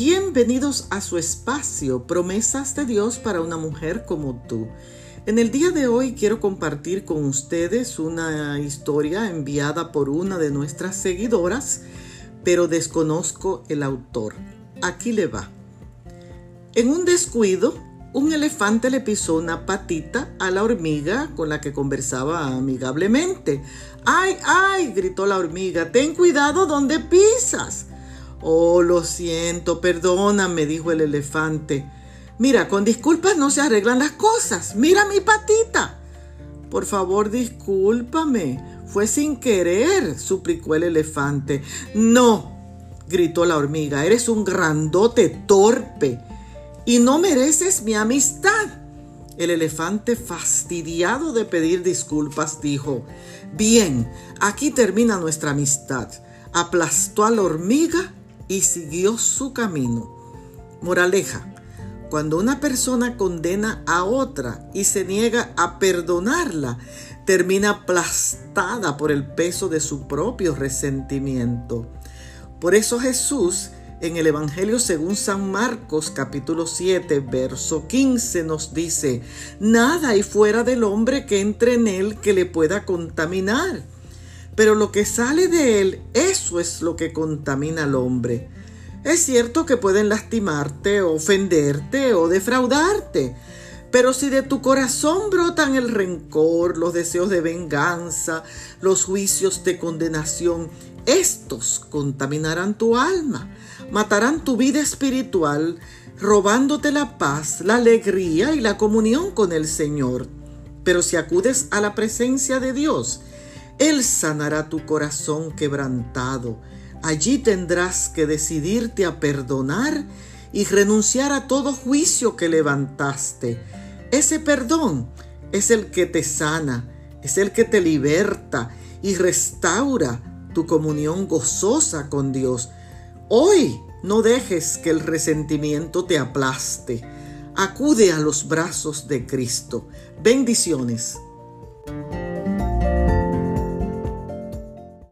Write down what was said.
Bienvenidos a su espacio, promesas de Dios para una mujer como tú. En el día de hoy quiero compartir con ustedes una historia enviada por una de nuestras seguidoras, pero desconozco el autor. Aquí le va. En un descuido, un elefante le pisó una patita a la hormiga con la que conversaba amigablemente. ¡Ay, ay! gritó la hormiga. Ten cuidado donde pisas. Oh, lo siento, perdóname, dijo el elefante. Mira, con disculpas no se arreglan las cosas. Mira mi patita. Por favor, discúlpame. Fue sin querer, suplicó el elefante. No, gritó la hormiga, eres un grandote torpe y no mereces mi amistad. El elefante, fastidiado de pedir disculpas, dijo, Bien, aquí termina nuestra amistad. Aplastó a la hormiga y siguió su camino. Moraleja, cuando una persona condena a otra y se niega a perdonarla, termina aplastada por el peso de su propio resentimiento. Por eso Jesús en el Evangelio según San Marcos capítulo 7 verso 15 nos dice, nada hay fuera del hombre que entre en él que le pueda contaminar pero lo que sale de él, eso es lo que contamina al hombre. Es cierto que pueden lastimarte, ofenderte o defraudarte, pero si de tu corazón brotan el rencor, los deseos de venganza, los juicios de condenación, estos contaminarán tu alma, matarán tu vida espiritual, robándote la paz, la alegría y la comunión con el Señor. Pero si acudes a la presencia de Dios, él sanará tu corazón quebrantado. Allí tendrás que decidirte a perdonar y renunciar a todo juicio que levantaste. Ese perdón es el que te sana, es el que te liberta y restaura tu comunión gozosa con Dios. Hoy no dejes que el resentimiento te aplaste. Acude a los brazos de Cristo. Bendiciones.